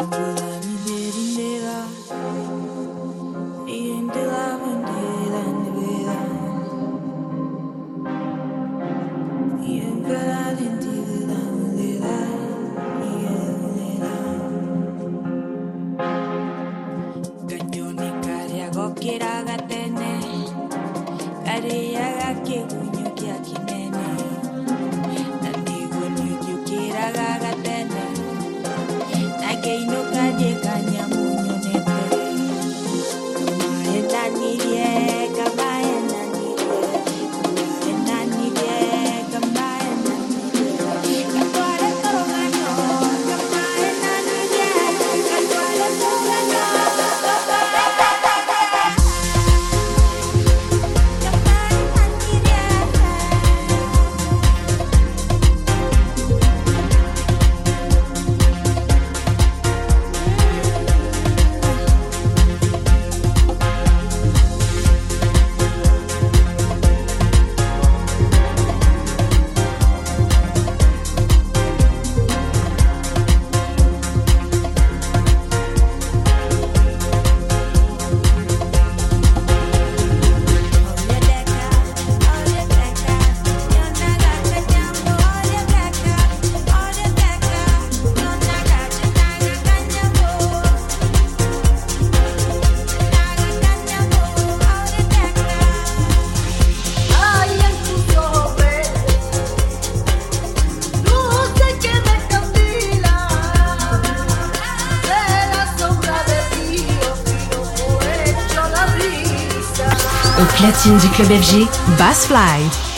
you. Du club FG, Bass Fly.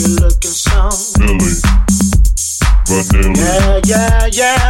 You're looking so Milli Vanilli. Yeah, yeah, yeah.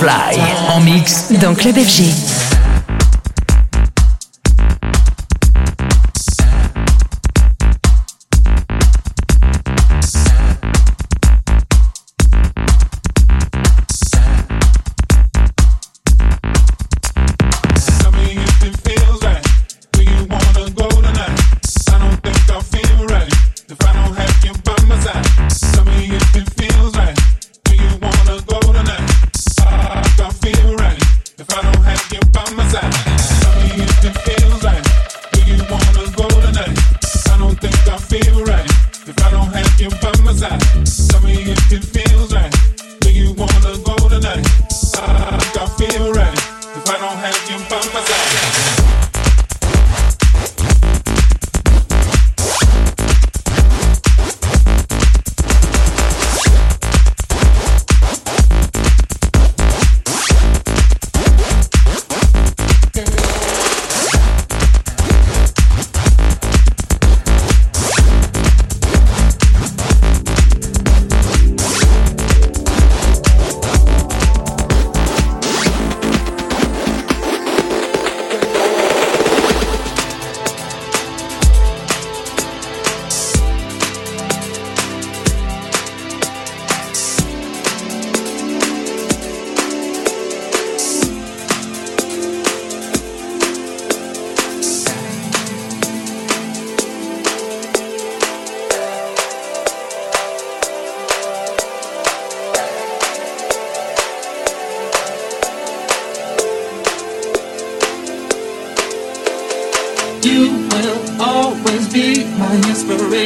Fly en mix dans Club FG.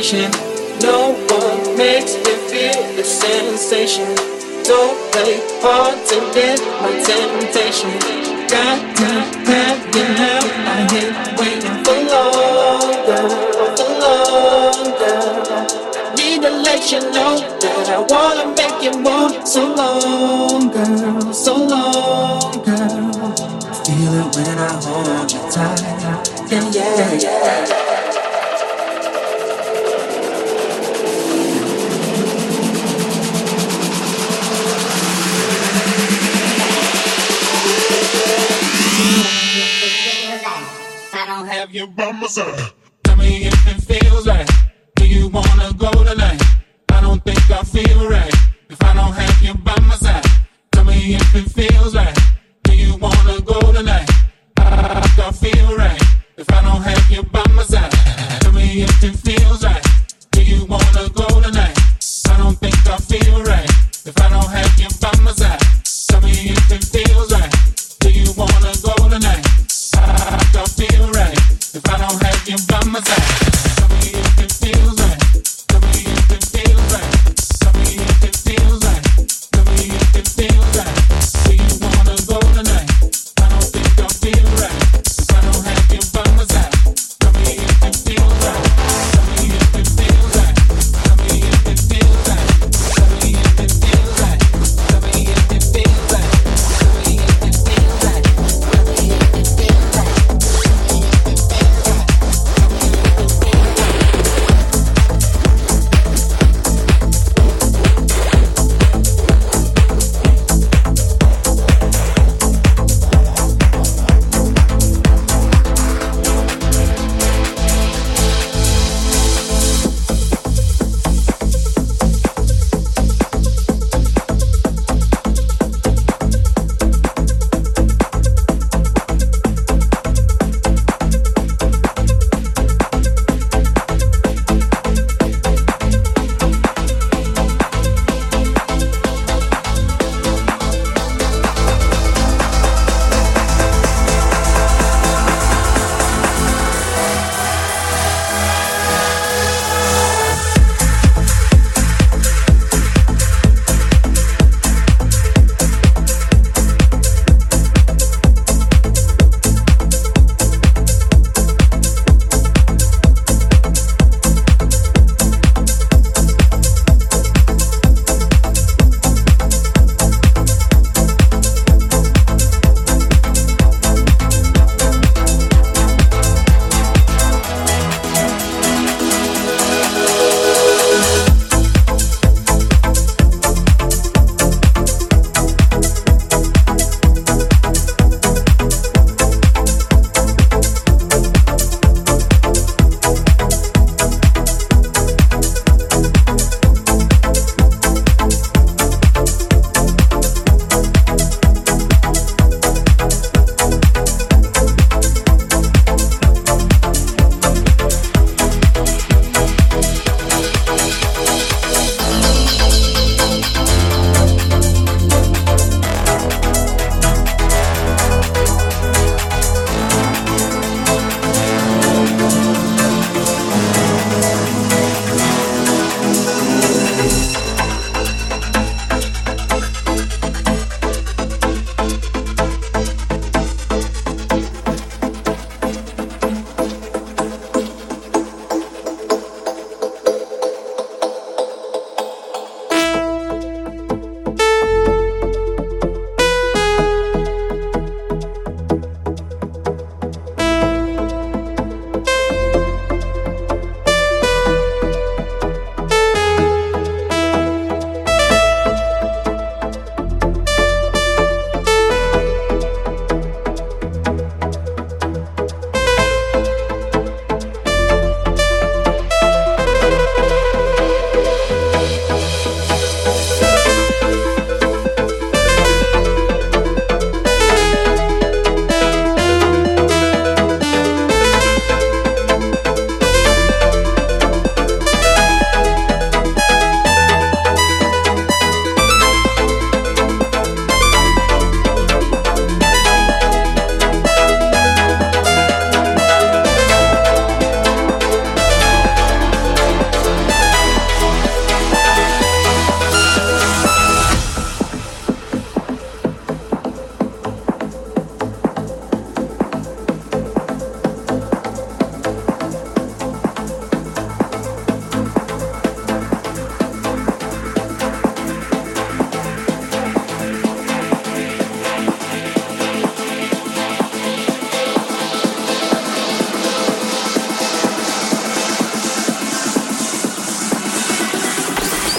situation. No one makes me feel the sensation. Don't play hard to get my temptation. Got to have you now. I ain't waiting for longer, for longer. Need to let you know that I wanna make you move. So long, girl, so long, girl. Feel it when I hold you tight. yeah, yeah. yeah. Amazon.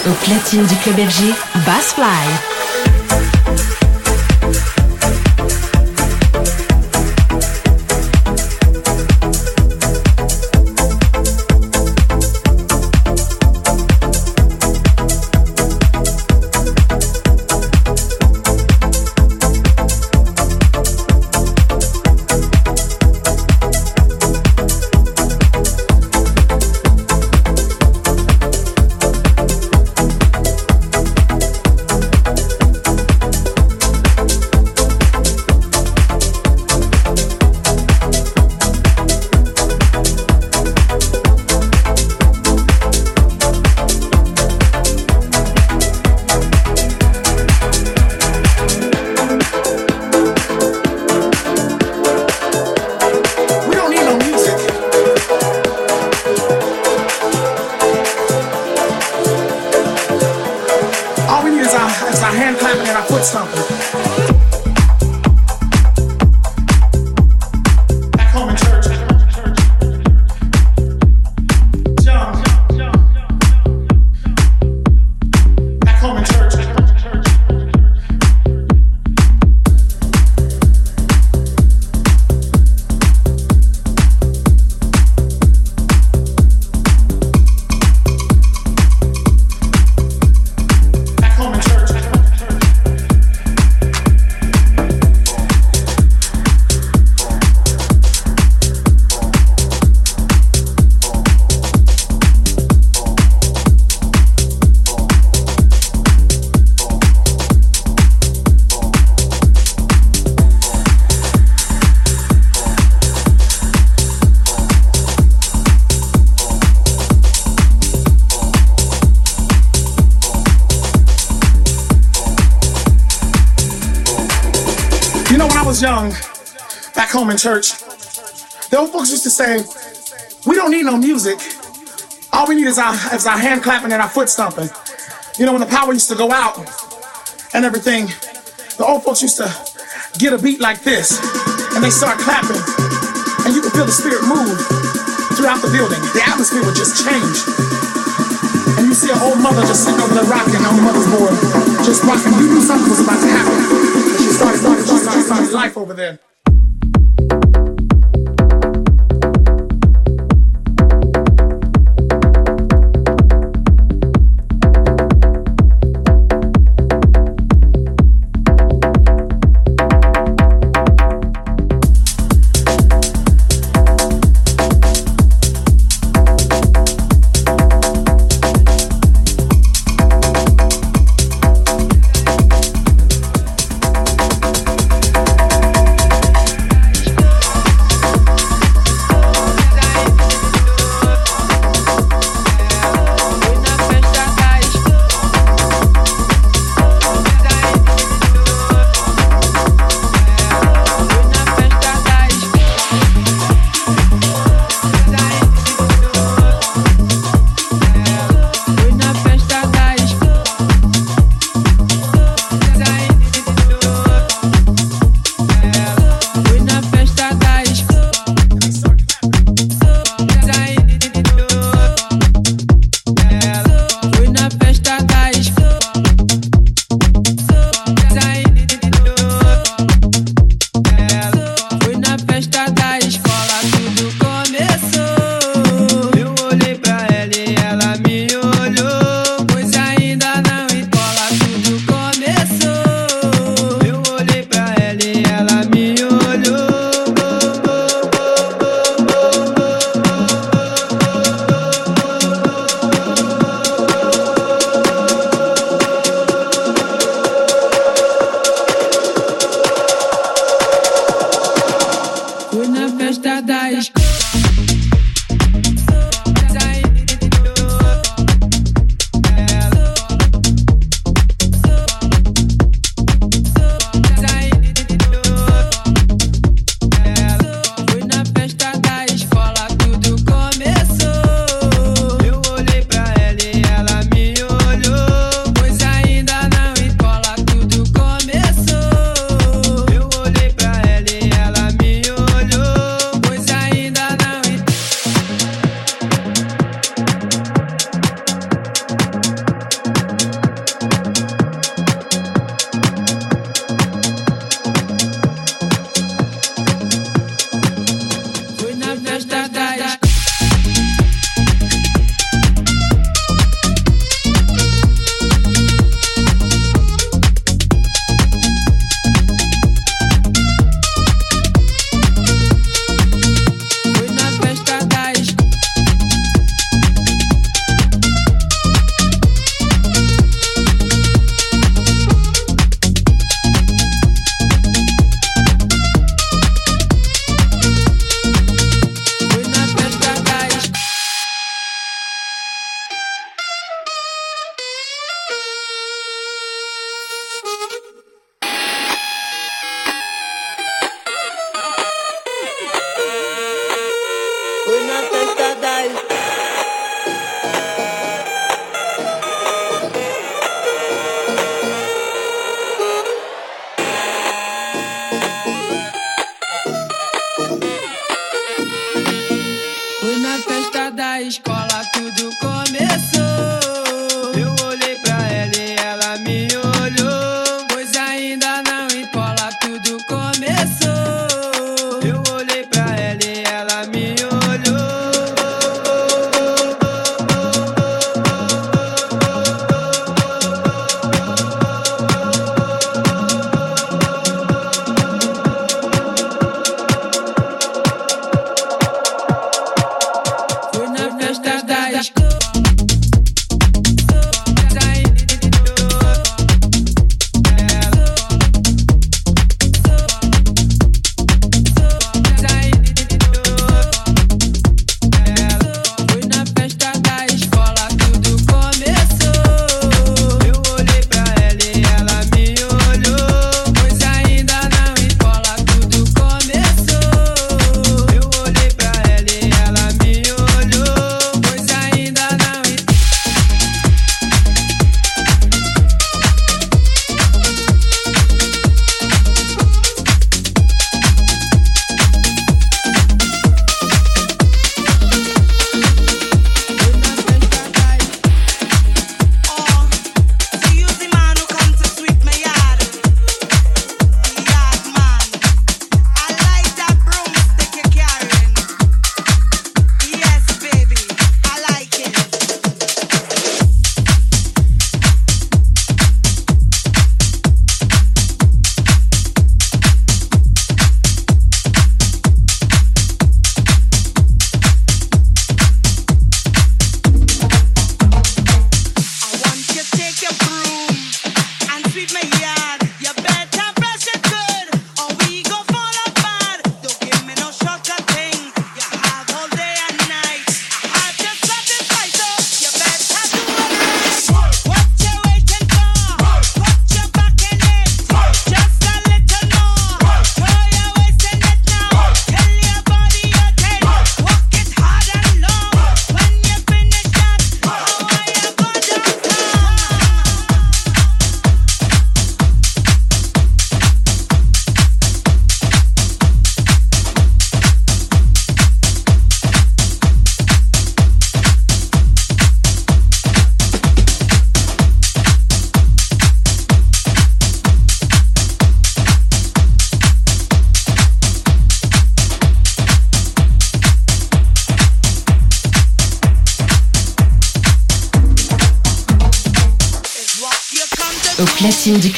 Au platine du club FG, Bass Fly. Home in church, the old folks used to say, we don't need no music. All we need is our, is our hand clapping and our foot stomping. You know, when the power used to go out and everything, the old folks used to get a beat like this and they start clapping and you could feel the spirit move throughout the building. The atmosphere would just change. And you see an old mother just sitting over there rocking on the mother's board, just rocking. You knew something was about to happen. She started, started, started, started life over there.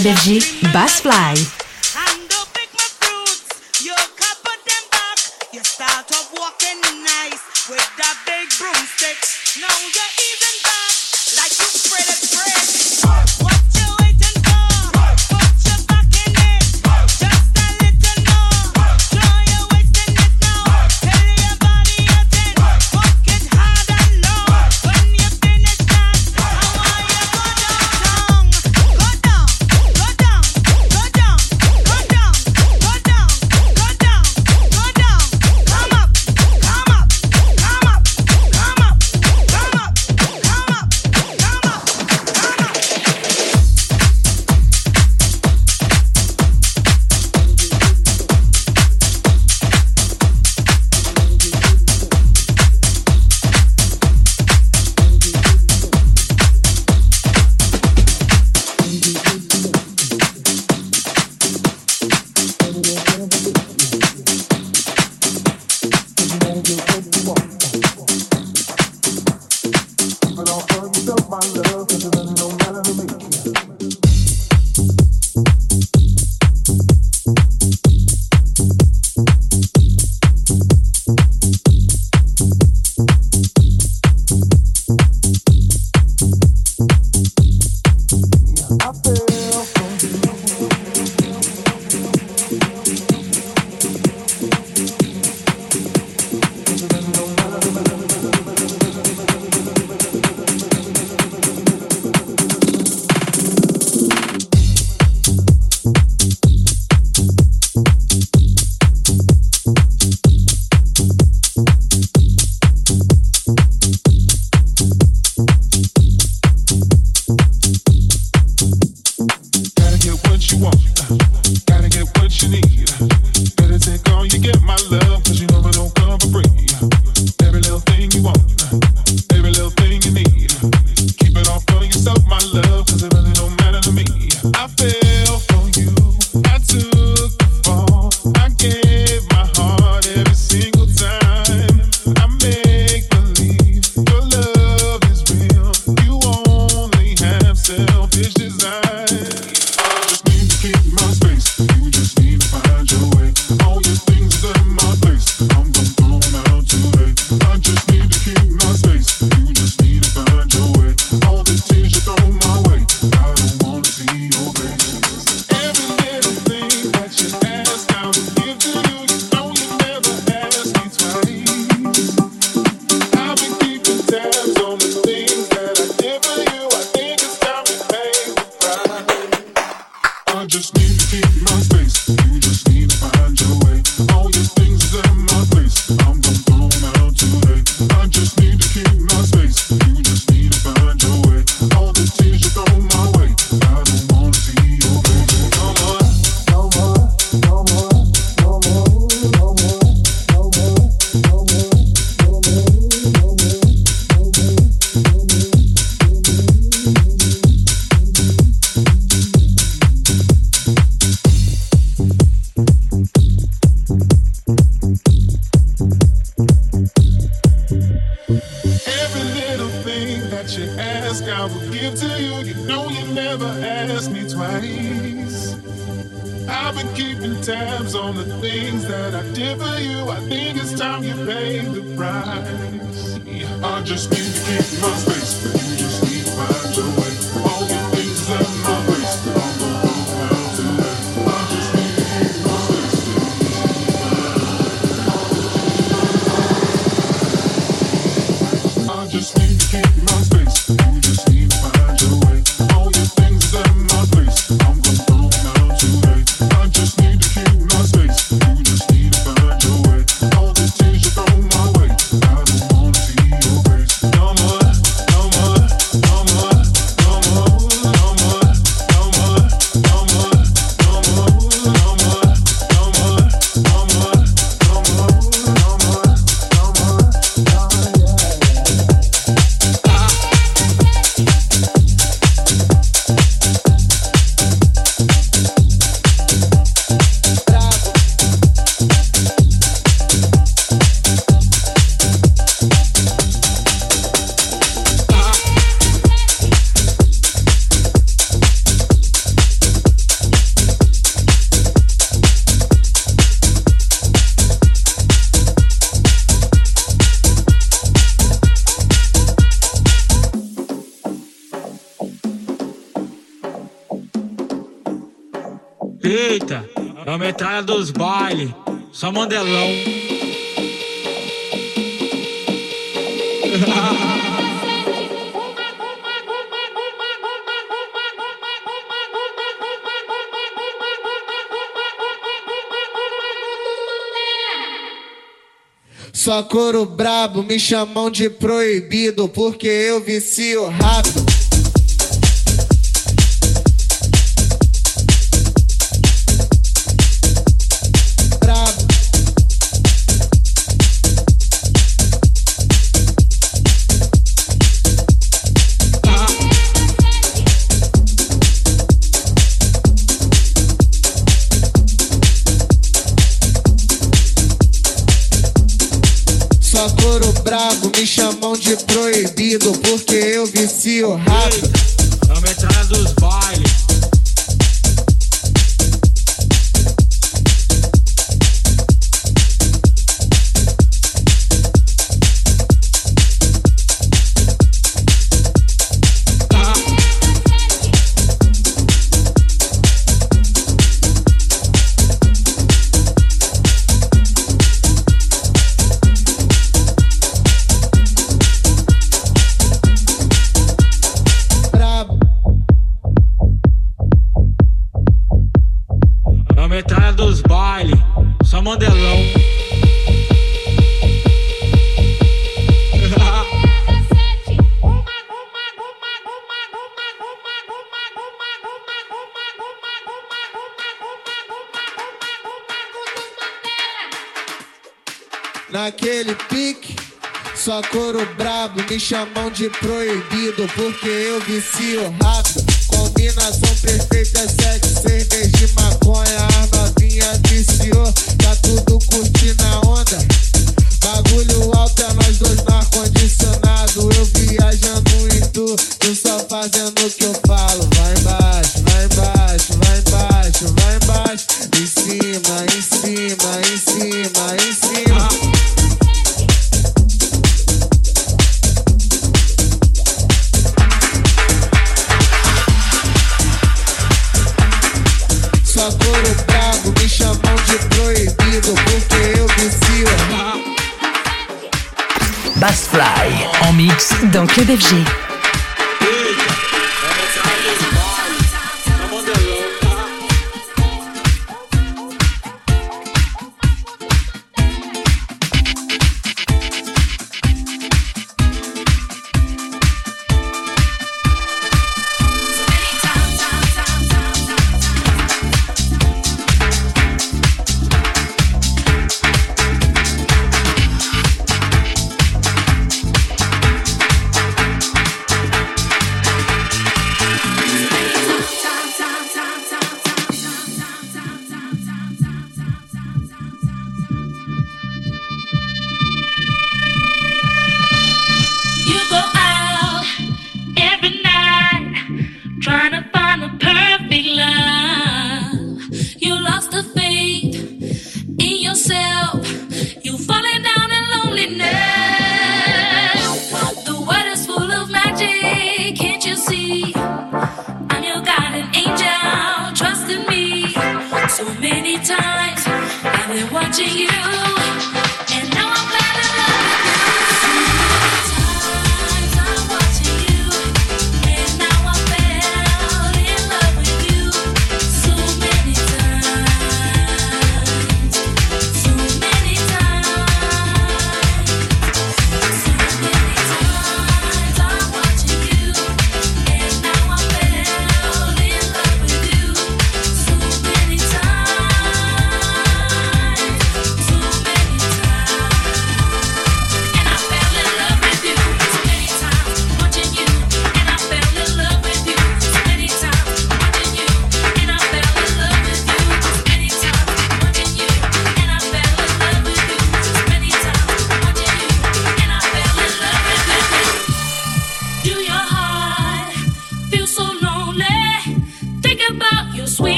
Platine du club FG, Só couro brabo, me chamam de proibido, porque eu vicio rápido. De proibido porque eu vicio rápido. Bass Fly en mix dans Club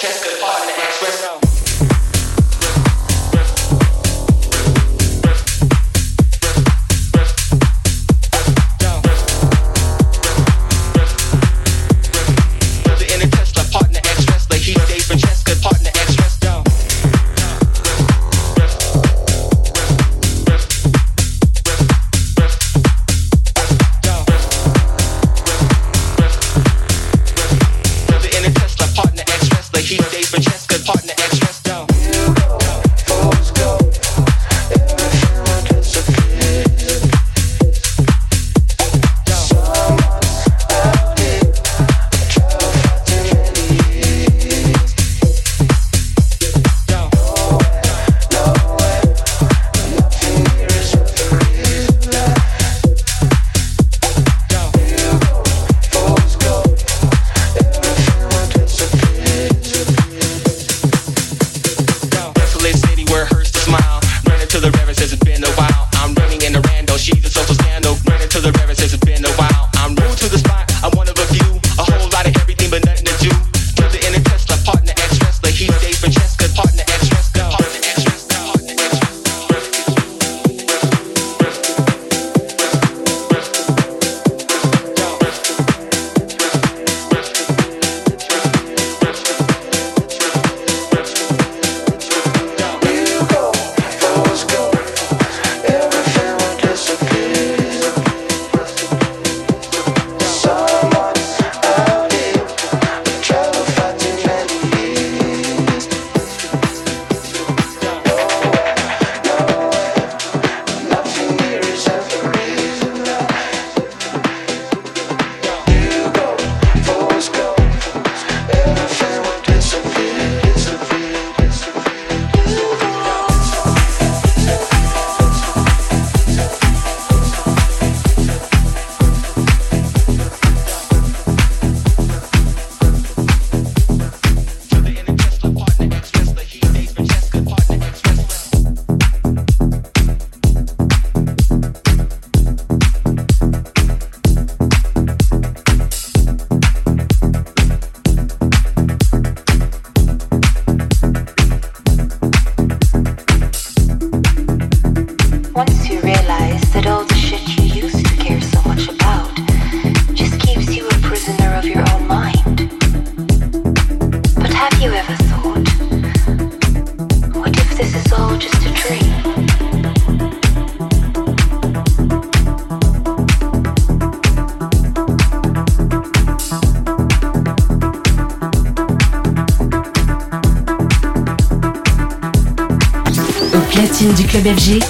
Club FG,